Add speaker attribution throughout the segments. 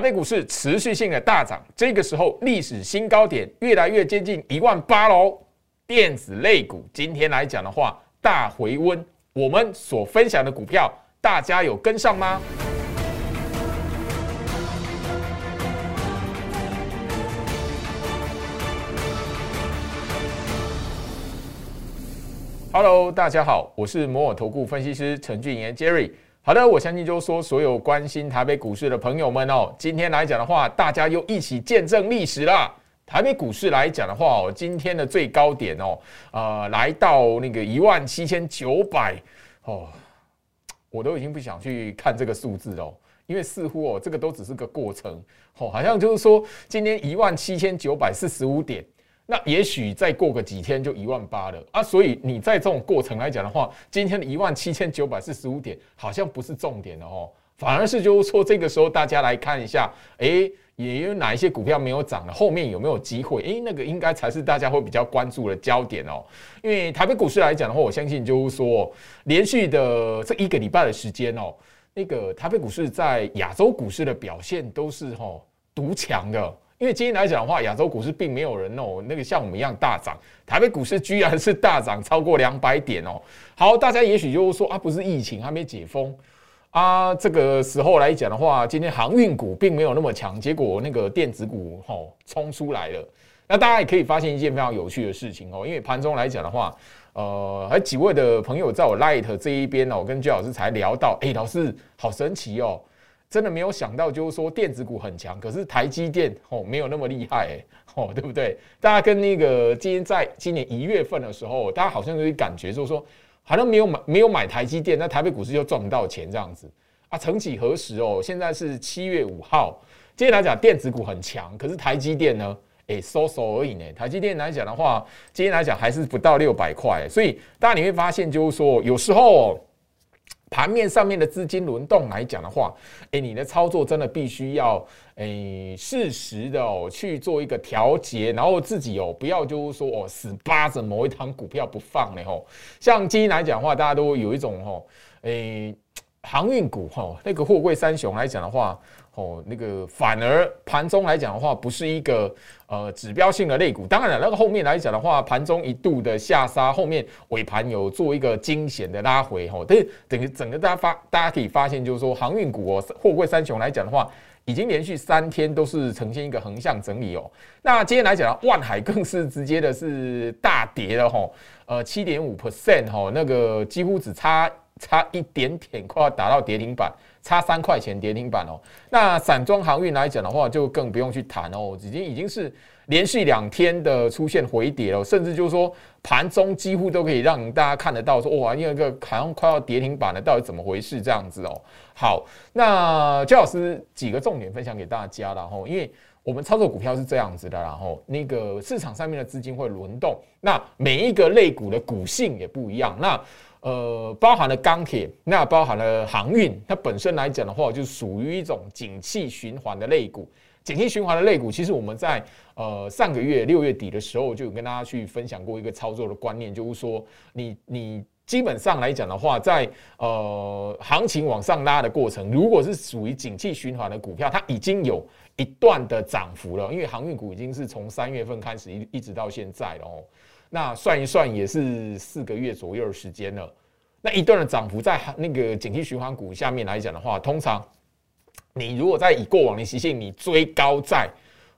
Speaker 1: 台北股市持续性的大涨，这个时候历史新高点越来越接近一万八喽。电子类股今天来讲的话，大回温。我们所分享的股票，大家有跟上吗？Hello，大家好，我是摩尔投顾分析师陈俊言 Jerry。好的，我相信就是说，所有关心台北股市的朋友们哦，今天来讲的话，大家又一起见证历史啦。台北股市来讲的话哦，今天的最高点哦，呃，来到那个一万七千九百哦，我都已经不想去看这个数字哦，因为似乎哦，这个都只是个过程哦，好像就是说，今天一万七千九百四十五点。那也许再过个几天就一万八了啊，所以你在这种过程来讲的话，今天的一万七千九百四十五点好像不是重点的哦，反而是就是说这个时候大家来看一下，哎，也有哪一些股票没有涨的，后面有没有机会？哎，那个应该才是大家会比较关注的焦点哦。因为台北股市来讲的话，我相信就是说连续的这一个礼拜的时间哦，那个台北股市在亚洲股市的表现都是哈独强的。因为今天来讲的话，亚洲股市并没有人哦，那个像我们一样大涨，台北股市居然是大涨超过两百点哦。好，大家也许就是说啊，不是疫情还没解封啊，这个时候来讲的话，今天航运股并没有那么强，结果那个电子股吼冲出来了。那大家也可以发现一件非常有趣的事情哦，因为盘中来讲的话，呃，还几位的朋友在我 Light 这一边哦，跟居老师才聊到，哎，老师好神奇哦。真的没有想到，就是说电子股很强，可是台积电哦没有那么厉害 哦，对不对？大家跟那个今天在今年一月份的时候，大家好像有点感觉，就是说好像没有买没有买台积电，那台北股市就赚不到钱这样子啊。曾几何时哦，现在是七月五号，今天来讲电子股很强，可是台积电呢，哎，收收而已呢。台积电来讲的话，今天来讲还是不到六百块，所以大家你会发现，就是说有时候。盘面上面的资金轮动来讲的话，哎，你的操作真的必须要哎适时的哦去做一个调节，然后自己哦不要就是说哦死扒着某一档股票不放呢吼。像今天来讲的话，大家都有一种吼，哎航运股吼那个货柜三雄来讲的话。哦，那个反而盘中来讲的话，不是一个呃指标性的类股。当然了，那个后面来讲的话，盘中一度的下杀，后面尾盘有做一个惊险的拉回。哈，但是等于整个大家发，大家可以发现，就是说航运股哦，货柜三雄来讲的话，已经连续三天都是呈现一个横向整理哦。那今天来讲，万海更是直接的是大跌了哈，呃，七点五 percent 哈，那个几乎只差差一点点，快要达到跌停板。差三块钱跌停板哦，那散装航运来讲的话，就更不用去谈哦，已经已经是连续两天的出现回跌了，甚至就是说盘中几乎都可以让大家看得到，说哇，那个好像快要跌停板了，到底怎么回事这样子哦？好，那焦老师几个重点分享给大家了哈，因为我们操作股票是这样子的，然后那个市场上面的资金会轮动，那每一个类股的股性也不一样，那。呃，包含了钢铁，那包含了航运，它本身来讲的话，就属于一种景气循环的类股。景气循环的类股，其实我们在呃上个月六月底的时候，就有跟大家去分享过一个操作的观念，就是说，你你基本上来讲的话，在呃行情往上拉的过程，如果是属于景气循环的股票，它已经有一段的涨幅了，因为航运股已经是从三月份开始一一直到现在了哦。那算一算也是四个月左右的时间了。那一段的涨幅在那个景气循环股下面来讲的话，通常你如果在以过往的习性，你追高在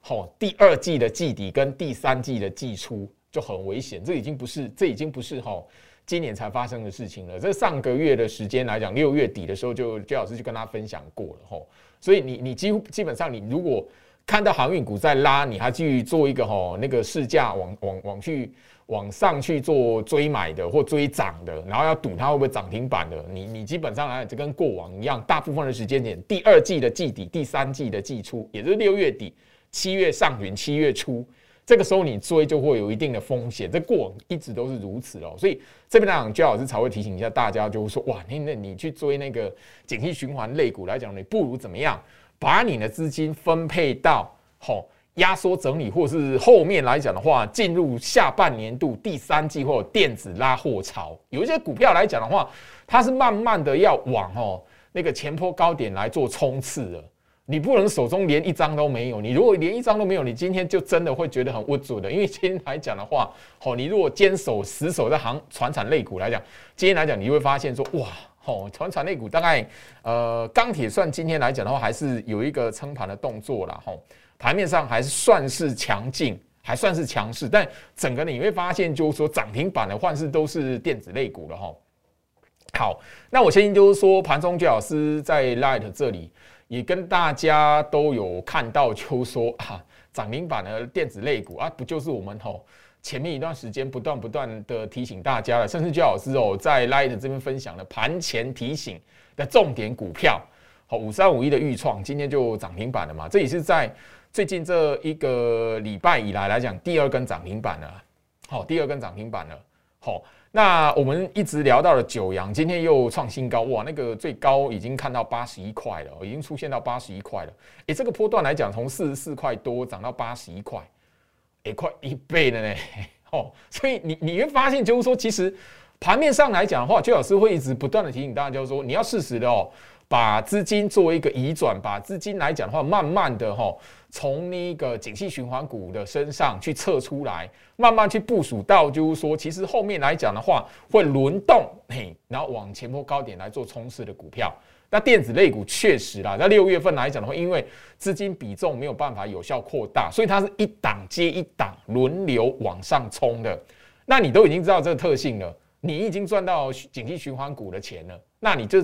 Speaker 1: 好第二季的季底跟第三季的季初就很危险。这已经不是这已经不是哈今年才发生的事情了。这上个月的时间来讲，六月底的时候就焦老师就跟他分享过了吼。所以你你几乎基本上你如果看到航运股在拉，你还去做一个哈那个市价往往往去。往上去做追买的或追涨的，然后要赌它会不会涨停板的，你你基本上来就跟过往一样，大部分的时间点，第二季的季底、第三季的季初，也就是六月底、七月上旬、七月初，这个时候你追就会有一定的风险。这过往一直都是如此哦，所以这边来讲，焦老师才会提醒一下大家，就是说，哇，那那你去追那个景气循环类股来讲，你不如怎么样，把你的资金分配到好。压缩整理，或是后面来讲的话，进入下半年度第三季或者电子拉货潮，有一些股票来讲的话，它是慢慢的要往哦那个前坡高点来做冲刺的。你不能手中连一张都没有。你如果连一张都没有，你今天就真的会觉得很无助的。因为今天来讲的话，哦，你如果坚守死守在行船产类股来讲，今天来讲你会发现说，哇，哦，船产类股大概呃钢铁算今天来讲的话，还是有一个撑盘的动作了，吼，盘面上还是算是强劲，还算是强势。但整个你会发现，就是说涨停板的换是都是电子类股了，哈。好，那我相信就是说，盘中姜老师在 Light 这里也跟大家都有看到，就说啊，涨停板的电子类股啊，不就是我们吼前面一段时间不断不断的提醒大家了，甚至姜老师哦在 Light 这边分享了盘前提醒的重点股票，好，五三五一的预创今天就涨停板了嘛，这也是在最近这一个礼拜以来来讲第二根涨停板了，好，第二根涨停板了，好。那我们一直聊到了九阳，今天又创新高哇！那个最高已经看到八十一块了，已经出现到八十一块了。诶，这个波段来讲，从四十四块多涨到八十一块，也，快一倍了呢！哦，所以你你会发现，就是说，其实盘面上来讲的话，邱老师会一直不断的提醒大家，就是说，你要适时的哦，把资金作为一个移转，把资金来讲的话，慢慢的哈。从那个景气循环股的身上去测出来，慢慢去部署到，就是说，其实后面来讲的话，会轮动，嘿，然后往前波高点来做冲刺的股票。那电子类股确实啦，在六月份来讲的话，因为资金比重没有办法有效扩大，所以它是一档接一档轮流往上冲的。那你都已经知道这个特性了，你已经赚到景气循环股的钱了，那你就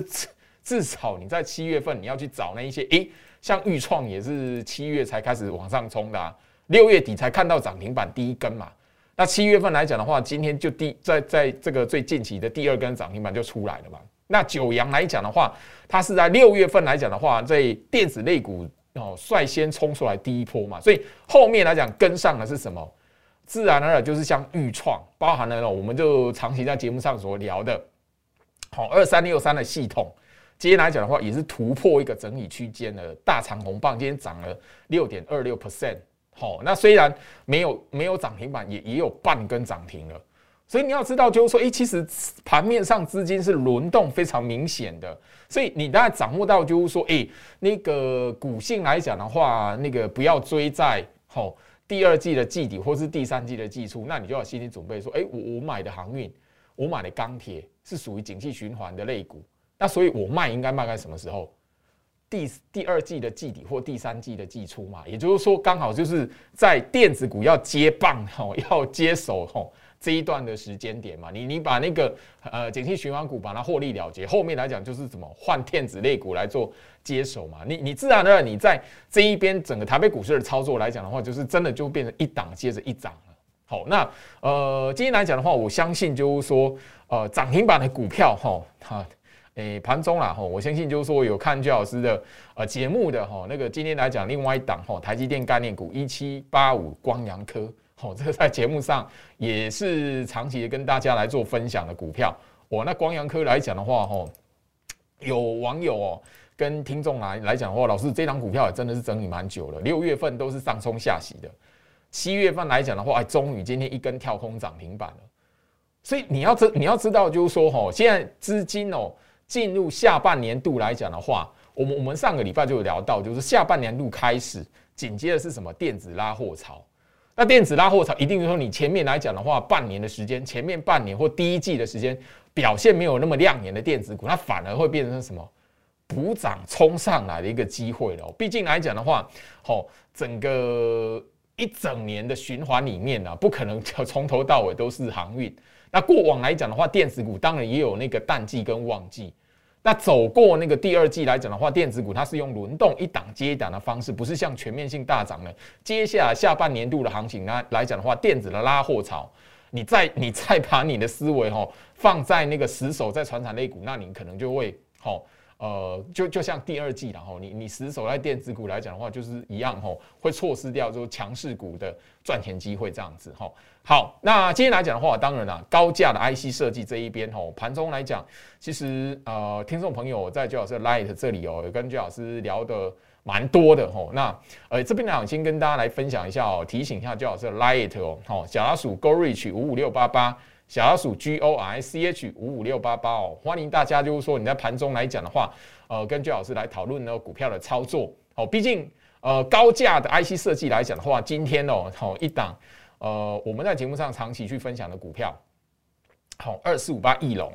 Speaker 1: 至少你在七月份你要去找那一些，诶。像豫创也是七月才开始往上冲的，六月底才看到涨停板第一根嘛。那七月份来讲的话，今天就第在在这个最近期的第二根涨停板就出来了嘛。那九阳来讲的话，它是在六月份来讲的话，在电子类股哦率先冲出来第一波嘛，所以后面来讲跟上的是什么？自然而然就是像豫创，包含了我们就长期在节目上所聊的，好二三六三的系统。今天来讲的话，也是突破一个整理区间的大长红棒，今天涨了六点二六 percent。好，那虽然没有没有涨停板，也也有半根涨停了。所以你要知道，就是说，诶，其实盘面上资金是轮动非常明显的。所以你大概掌握到，就是说，诶，那个股性来讲的话，那个不要追在吼第二季的季底或是第三季的季初，那你就要心理准备说，诶，我我买的航运，我买的钢铁是属于景气循环的类股。那所以，我卖应该卖在什么时候？第第二季的季底或第三季的季初嘛，也就是说，刚好就是在电子股要接棒吼，要接手吼这一段的时间点嘛。你你把那个呃景气循环股把它获利了结，后面来讲就是怎么换电子类股来做接手嘛。你你自然而然你在这一边整个台北股市的操作来讲的话，就是真的就变成一档接着一涨了。好，那呃今天来讲的话，我相信就是说呃涨停板的股票哈，它。诶，盘中啦，吼，我相信就是说有看焦老师的呃节目的哈，那个今天来讲另外一档哈，台积电概念股一七八五光阳科，哦，这个在节目上也是长期跟大家来做分享的股票。我那光阳科来讲的话，吼，有网友哦跟听众来来讲的话，老师这档股票也真的是整理蛮久了，六月份都是上冲下洗的，七月份来讲的话，终于今天一根跳空涨停板了。所以你要知你要知道就是说，吼，现在资金哦。进入下半年度来讲的话，我们我们上个礼拜就有聊到，就是下半年度开始，紧接着是什么电子拉货潮。那电子拉货潮一定说，你前面来讲的话，半年的时间，前面半年或第一季的时间表现没有那么亮眼的电子股，它反而会变成什么补涨冲上来的一个机会了。毕竟来讲的话，吼，整个一整年的循环里面呢，不可能叫从头到尾都是航运。那过往来讲的话，电子股当然也有那个淡季跟旺季。那走过那个第二季来讲的话，电子股它是用轮动一档接一档的方式，不是像全面性大涨的。接下来下半年度的行情呢来讲的话，电子的拉货潮，你再你再把你的思维哦放在那个死守在传产类股，那你可能就会好。呃，就就像第二季然后你你死守在电子股来讲的话，就是一样吼，会错失掉就强势股的赚钱机会这样子吼。好，那今天来讲的话，当然啦，高价的 IC 设计这一边吼，盘中来讲，其实呃，听众朋友在周老师 Light 这里哦，跟周老师聊的蛮多的吼。那呃这边呢，先跟大家来分享一下哦，提醒一下周老师 Light 哦，好，小老鼠 Go Reach 五五六八八。小老鼠 G O R C H 五五六八八哦，欢迎大家就是说你在盘中来讲的话，呃，跟朱老师来讨论呢股票的操作。哦，毕竟呃高价的 IC 设计来讲的话，今天哦，好一档呃我们在节目上长期去分享的股票，好二四五八翼龙。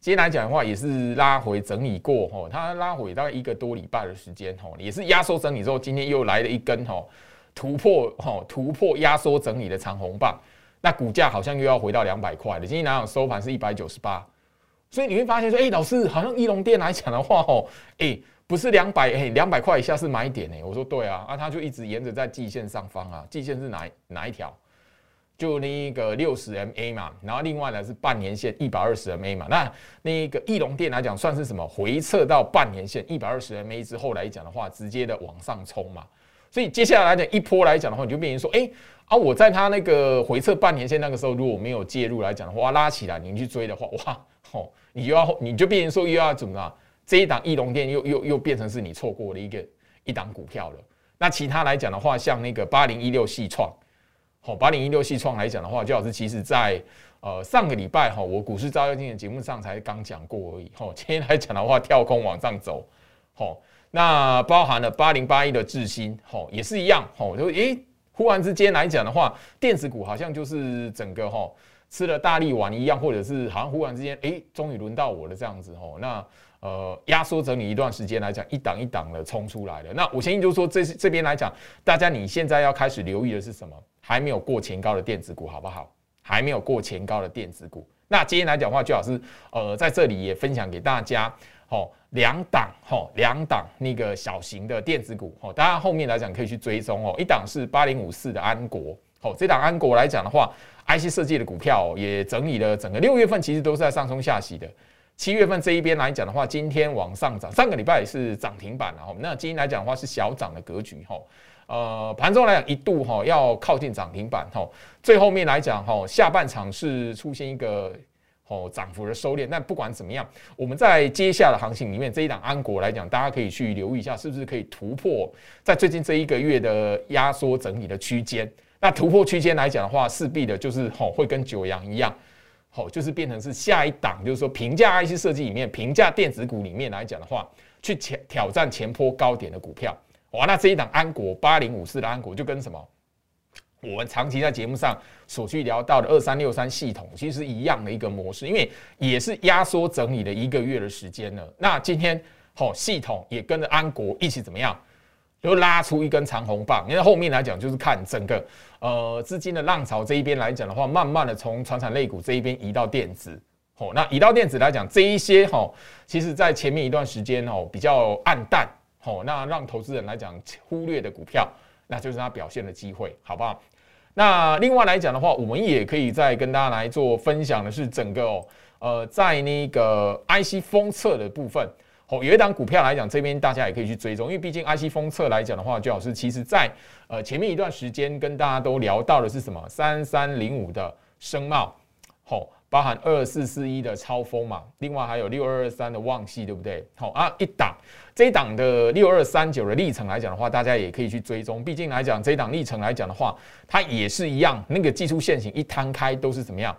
Speaker 1: 今天来讲的话，也是拉回整理过吼，它拉回大概一个多礼拜的时间吼，也是压缩整理之后，今天又来了一根吼突破吼突破压缩整理的长红棒，那股价好像又要回到两百块了。今天来讲收盘是一百九十八，所以你会发现说，哎，老师好像翼龙店来讲的话哦，哎，不是两百哎两百块以下是买点哎，我说对啊，啊，它就一直沿着在季线上方啊，季线是哪哪一条？就那一个六十 MA 嘛，然后另外呢是半年线一百二十 MA 嘛，那那一个翼龙电来讲算是什么？回撤到半年线一百二十 MA 之后来讲的话，直接的往上冲嘛。所以接下来来讲一波来讲的话，你就变成说，哎啊，我在它那个回撤半年线那个时候，如果没有介入来讲的话，拉起来你去追的话，哇吼，你又要你就变成说又要怎么啊？这一档翼龙电又又又变成是你错过的一个一档股票了。那其他来讲的话，像那个八零一六系创。好，八零一六系创来讲的话，焦老师其实在呃上个礼拜哈，我股市招妖镜的节目上才刚讲过而已。哈，今天来讲的话，跳空往上走。好，那包含了八零八一的智新，好也是一样。好，就诶，忽然之间来讲的话，电子股好像就是整个哈吃了大力丸一样，或者是好像忽然之间诶，终于轮到我了这样子。哈，那呃压缩整理一段时间来讲，一档一档的冲出来了。那我相信就是说，这这边来讲，大家你现在要开始留意的是什么？还没有过前高的电子股，好不好？还没有过前高的电子股。那今天来讲话，最好是呃，在这里也分享给大家，吼，两档，吼，两档那个小型的电子股，吼，大家后面来讲可以去追踪哦。一档是八零五四的安国，吼，这档安国来讲的话，IC 设计的股票也整理了整个六月份，其实都是在上冲下洗的。七月份这一边来讲的话，今天往上涨，上个礼拜也是涨停板了，吼，那今天来讲的话是小涨的格局，吼。呃，盘中来讲一度哈要靠近涨停板哈，最后面来讲哈，下半场是出现一个哦涨幅的收敛。但不管怎么样，我们在接下来的行情里面，这一档安国来讲，大家可以去留意一下，是不是可以突破在最近这一个月的压缩整理的区间。那突破区间来讲的话，势必的就是吼会跟九阳一样，吼就是变成是下一档，就是说平价 IC 设计里面、平价电子股里面来讲的话，去前挑战前坡高点的股票。哇，那这一档安国八零五四的安国就跟什么？我们长期在节目上所去聊到的二三六三系统，其实一样的一个模式，因为也是压缩整理了一个月的时间了。那今天好，系统也跟着安国一起怎么样？就拉出一根长红棒。因为后面来讲，就是看整个呃资金的浪潮这一边来讲的话，慢慢的从传产类股这一边移到电子。哦，那移到电子来讲，这一些哈，其实在前面一段时间哦比较暗淡。哦，那让投资人来讲忽略的股票，那就是它表现的机会，好不好？那另外来讲的话，我们也可以再跟大家来做分享的是整个哦，呃，在那个 IC 封测的部分，哦，有一档股票来讲，这边大家也可以去追踪，因为毕竟 IC 封测来讲的话，最好是其实在呃前面一段时间跟大家都聊到的是什么？三三零五的声茂，好。包含二四四一的超风嘛，另外还有六二二三的旺系，对不对？好啊，一档这一档的六二三九的历程来讲的话，大家也可以去追踪。毕竟来讲，这一档历程来讲的话，它也是一样，那个技术线型一摊开都是怎么样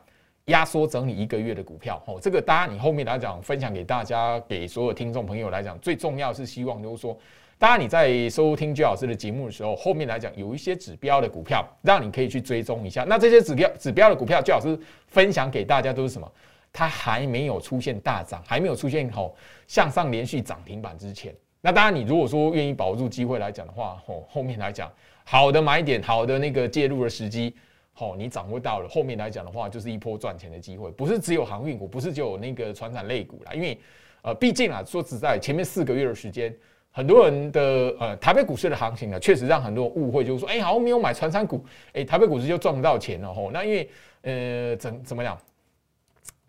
Speaker 1: 压缩整理一个月的股票。哦，这个当然你后面来讲分享给大家，给所有听众朋友来讲，最重要是希望就是说。当然，你在收听居老师的节目的时候，后面来讲有一些指标的股票，让你可以去追踪一下。那这些指标指标的股票，居老师分享给大家都是什么？它还没有出现大涨，还没有出现吼向上连续涨停板之前。那当然，你如果说愿意保住机会来讲的话，吼后面来讲好的买点，好的那个介入的时机，吼你掌握到了，后面来讲的话就是一波赚钱的机会，不是只有航运股，不是只有那个船产类股啦。因为呃，毕竟啊，说实在，前面四个月的时间。很多人的呃台北股市的行情呢，确实让很多人误会，就是说，哎，好像没有买传山股，哎，台北股市就赚不到钱了吼。那因为呃怎怎么讲，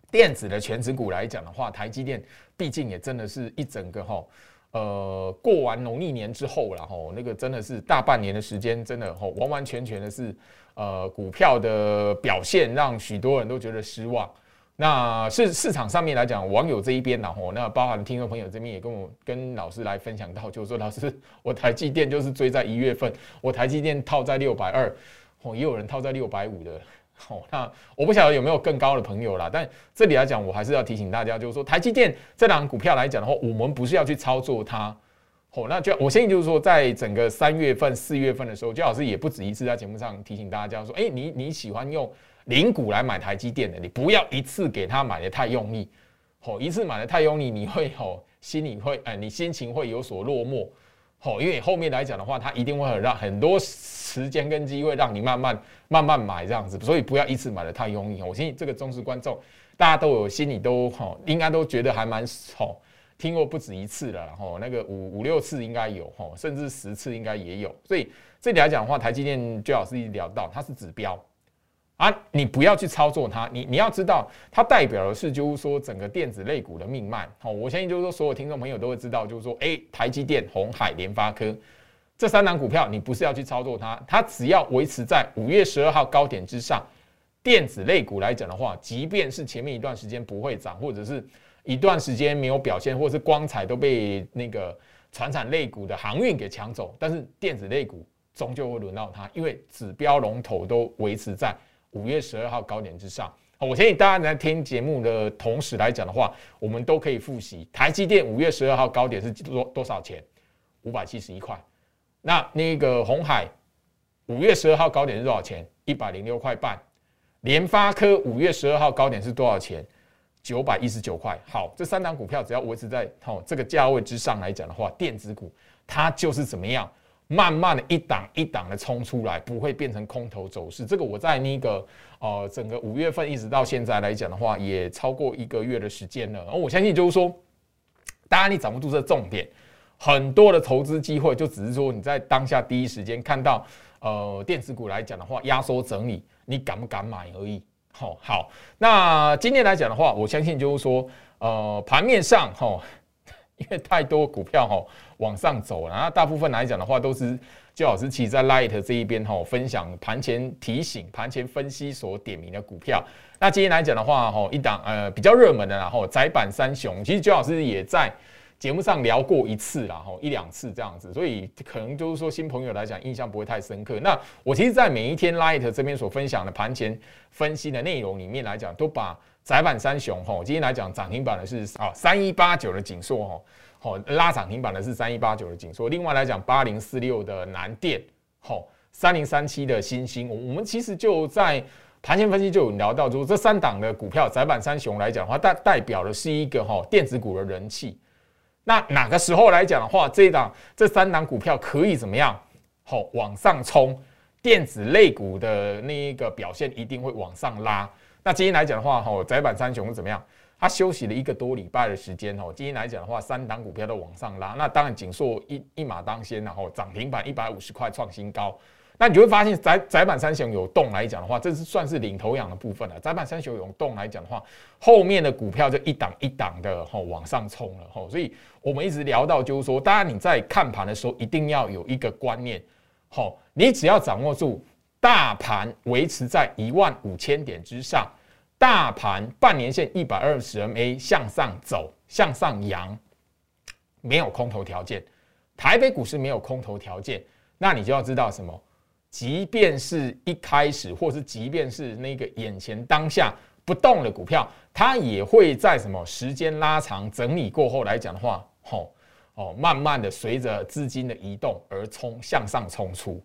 Speaker 1: 电子的全值股来讲的话，台积电毕竟也真的是一整个吼，呃，过完农历年之后了吼，那个真的是大半年的时间，真的吼完完全全的是呃股票的表现让许多人都觉得失望。那是市场上面来讲，网友这一边然后那包含听众朋友这边也跟我跟老师来分享到，就是说老师，我台积电就是追在一月份，我台积电套在六百二，哦，也有人套在六百五的，哦，那我不晓得有没有更高的朋友啦，但这里来讲，我还是要提醒大家，就是说台积电这档股票来讲的话，我们不是要去操作它，哦，那就我相信就是说，在整个三月份、四月份的时候，焦老师也不止一次在节目上提醒大家说，哎，你你喜欢用零股来买台积电的，你不要一次给他买的太用力，哦，一次买的太用力，你会哦心里会哎，你心情会有所落寞。哦，因为后面来讲的话，它一定会很让很多时间跟机会让你慢慢慢慢买这样子，所以不要一次买的太用力。我相信这个忠实观众，大家都有心里都哈，应该都觉得还蛮好，听过不止一次了，然后那个五五六次应该有哈，甚至十次应该也有。所以这里来讲的话，台积电最好是一聊到它是指标。啊，你不要去操作它，你你要知道，它代表的是就是说整个电子类股的命脉。好，我相信就是说所有听众朋友都会知道，就是说，哎，台积电、红海、联发科这三档股票，你不是要去操作它，它只要维持在五月十二号高点之上，电子类股来讲的话，即便是前面一段时间不会涨，或者是一段时间没有表现，或者是光彩都被那个传产类股的航运给抢走，但是电子类股终究会轮到它，因为指标龙头都维持在。五月十二号高点之上，我建议大家在听节目的同时来讲的话，我们都可以复习台积电五月十二号高点是多多少钱？五百七十一块。那那个红海五月十二号高点是多少钱？一百零六块半。联发科五月十二号高点是多少钱？九百一十九块。好，这三档股票只要维持在哦这个价位之上来讲的话，电子股它就是怎么样？慢慢的一档一档的冲出来，不会变成空头走势。这个我在那个呃整个五月份一直到现在来讲的话，也超过一个月的时间了。而我相信就是说，当然你掌握住这重点，很多的投资机会就只是说你在当下第一时间看到呃电子股来讲的话，压缩整理，你敢不敢买而已。好，好，那今天来讲的话，我相信就是说呃盘面上哈。因为太多股票哈往上走了，那大部分来讲的话，都是就老师其实在 Light 这一边哈分享盘前提醒、盘前分析所点名的股票。那今天来讲的话哈，一档呃比较热门的然后窄板三雄，其实就老师也在节目上聊过一次啦，吼一两次这样子，所以可能就是说新朋友来讲印象不会太深刻。那我其实，在每一天 Light 这边所分享的盘前分析的内容里面来讲，都把。窄板三雄吼，今天来讲涨停板的是啊三一八九的锦硕吼，好拉涨停板的是三一八九的锦硕。另外来讲八零四六的南电吼，三零三七的新兴，我们其实就在盘前分析就有聊到，就这三档的股票窄板三雄来讲的话，代代表的是一个哈电子股的人气。那哪个时候来讲的话，这一档这三档股票可以怎么样？好往上冲，电子类股的那一个表现一定会往上拉。那今天来讲的话，哈，窄板三雄怎么样？它休息了一个多礼拜的时间，哈，今天来讲的话，三档股票都往上拉。那当然，锦硕一一马当先，然后涨停板一百五十块创新高。那你就会发现，窄窄板三雄有动来讲的话，这是算是领头羊的部分了。窄板三雄有动来讲的话，后面的股票就一档一档的哈往上冲了，哈。所以我们一直聊到，就是说，当然你在看盘的时候，一定要有一个观念，好，你只要掌握住大盘维持在一万五千点之上。大盘半年线一百二十 MA 向上走，向上扬，没有空头条件。台北股市没有空头条件，那你就要知道什么？即便是一开始，或是即便是那个眼前当下不动的股票，它也会在什么时间拉长整理过后来讲的话，吼哦，慢慢的随着资金的移动而冲向上冲出。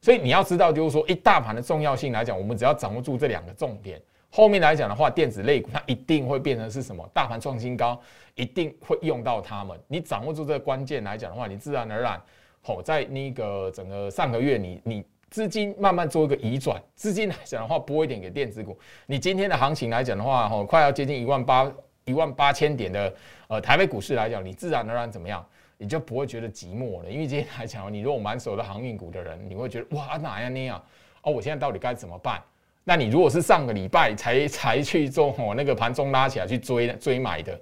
Speaker 1: 所以你要知道，就是说，一大盘的重要性来讲，我们只要掌握住这两个重点。后面来讲的话，电子类股它一定会变成是什么？大盘创新高，一定会用到它们。你掌握住这个关键来讲的话，你自然而然，好在那个整个上个月，你你资金慢慢做一个移转，资金来讲的话，拨一点给电子股。你今天的行情来讲的话，吼，快要接近一万八一万八千点的呃台北股市来讲，你自然而然怎么样，你就不会觉得寂寞了。因为今天来讲，你如果满手的航运股的人，你会觉得哇哪样那样哦，我现在到底该怎么办？那你如果是上个礼拜才才去做哦，那个盘中拉起来去追追买的，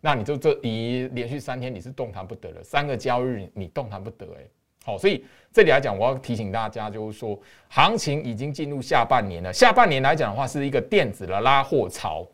Speaker 1: 那你就这你连续三天你是动弹不得了，三个交易日你动弹不得哎。好，所以这里来讲，我要提醒大家，就是说行情已经进入下半年了。下半年来讲的话，是一个电子的拉货潮，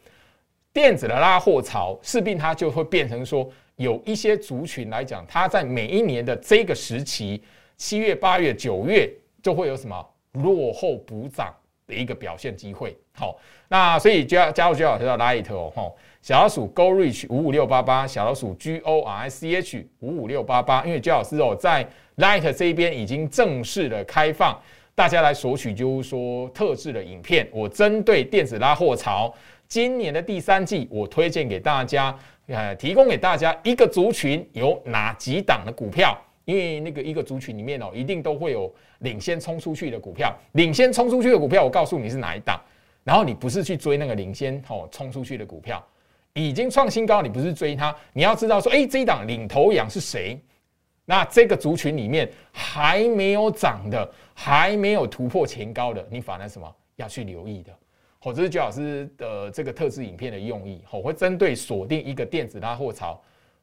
Speaker 1: 电子的拉货潮势必它就会变成说，有一些族群来讲，它在每一年的这个时期，七月、八月、九月就会有什么落后补涨。的一个表现机会。好，那所以加加入居老师的 Light 哦，吼，小老鼠 Go Reach 五五六八八，小老鼠 G O R I C H 五五六八八，因为居老师哦在 Light 这一边已经正式的开放，大家来索取，就是说特制的影片，我针对电子拉货潮，今年的第三季，我推荐给大家，呃，提供给大家一个族群有哪几档的股票。因为那个一个族群里面哦，一定都会有领先冲出去的股票，领先冲出去的股票，我告诉你是哪一档，然后你不是去追那个领先哦冲出去的股票，已经创新高，你不是追它，你要知道说，哎，这一档领头羊是谁？那这个族群里面还没有涨的，还没有突破前高的，你反而什么要去留意的？好，这是周老师的这个特制影片的用意，我会针对锁定一个电子拉货槽。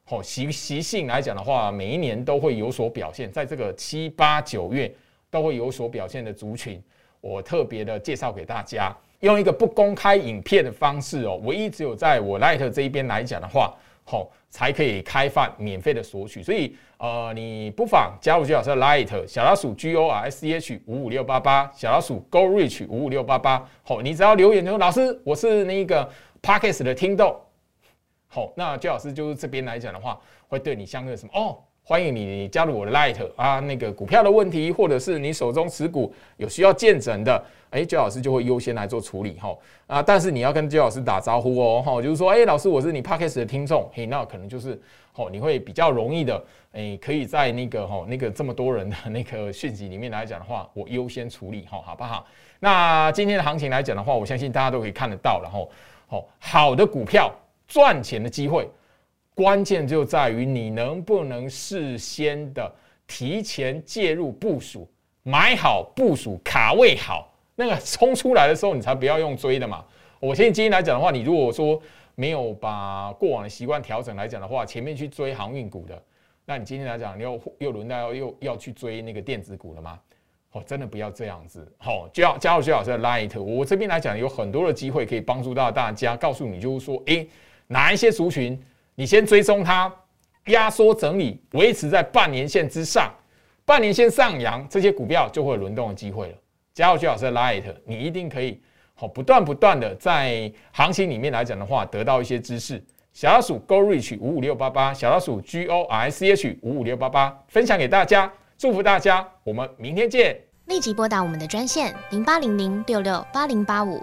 Speaker 1: 好习习性来讲的话，每一年都会有所表现，在这个七八九月都会有所表现的族群，我特别的介绍给大家，用一个不公开影片的方式哦，唯一只有在我 Light 这一边来讲的话，好才可以开放免费的索取，所以呃，你不妨加入居老师的 Light 小老鼠 G O R S C H 五五六八八，小老鼠 Go Reach 五五六八八，好，你只要留言说老师，我是那个 Parkes 的听众。好，那焦老师就是这边来讲的话，会对你相对什么哦？欢迎你加入我的 Light 啊，那个股票的问题，或者是你手中持股有需要见证的，哎，焦老师就会优先来做处理哈啊。但是你要跟焦老师打招呼哦，哈，就是说，哎，老师，我是你 Podcast 的听众，嘿，那可能就是哦，你会比较容易的，哎，可以在那个哈那个这么多人的 那个讯息里面来讲的话，我优先处理哈，好不好？那今天的行情来讲的话，我相信大家都可以看得到，然后，哦好的股票。赚钱的机会，关键就在于你能不能事先的提前介入部署，买好部署卡位好，那个冲出来的时候你才不要用追的嘛。我现在今天来讲的话，你如果说没有把过往的习惯调整来讲的话，前面去追航运股的，那你今天来讲，你又又轮到要又要去追那个电子股了吗？哦，真的不要这样子。好，加加入徐老师的 Light，我这边来讲有很多的机会可以帮助到大家，告诉你就是说，诶。哪一些族群，你先追踪它，压缩整理，维持在半年线之上，半年线上扬，这些股票就会有轮动的机会了。加入居老师的 Light，你一定可以好不断不断的在行情里面来讲的话，得到一些知识。小老鼠 Go Reach 五五六八八，小老鼠 G O R C H 五五六八八，分享给大家，祝福大家，我们明天见。立即拨打我们的专线零八零零六六八零八五